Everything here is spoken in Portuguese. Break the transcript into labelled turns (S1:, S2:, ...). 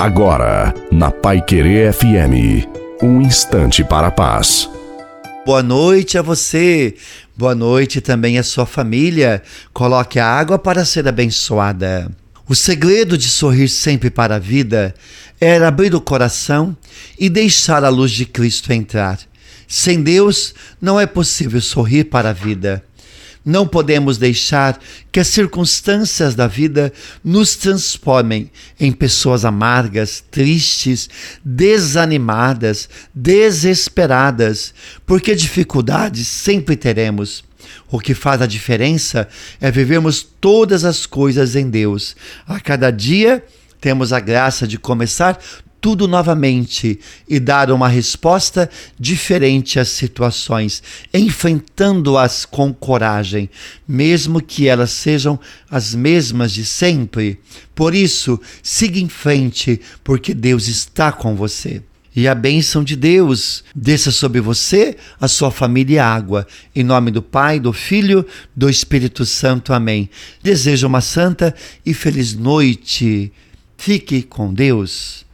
S1: Agora, na Pai Querer FM, um instante para a paz.
S2: Boa noite a você. Boa noite também à sua família. Coloque a água para ser abençoada. O segredo de sorrir sempre para a vida era abrir o coração e deixar a luz de Cristo entrar. Sem Deus, não é possível sorrir para a vida. Não podemos deixar que as circunstâncias da vida nos transformem em pessoas amargas, tristes, desanimadas, desesperadas, porque dificuldades sempre teremos. O que faz a diferença é vivermos todas as coisas em Deus. A cada dia temos a graça de começar tudo novamente e dar uma resposta diferente às situações, enfrentando-as com coragem, mesmo que elas sejam as mesmas de sempre. Por isso, siga em frente, porque Deus está com você. E a bênção de Deus desça sobre você, a sua família e água. Em nome do Pai, do Filho, do Espírito Santo. Amém. Desejo uma santa e feliz noite. Fique com Deus.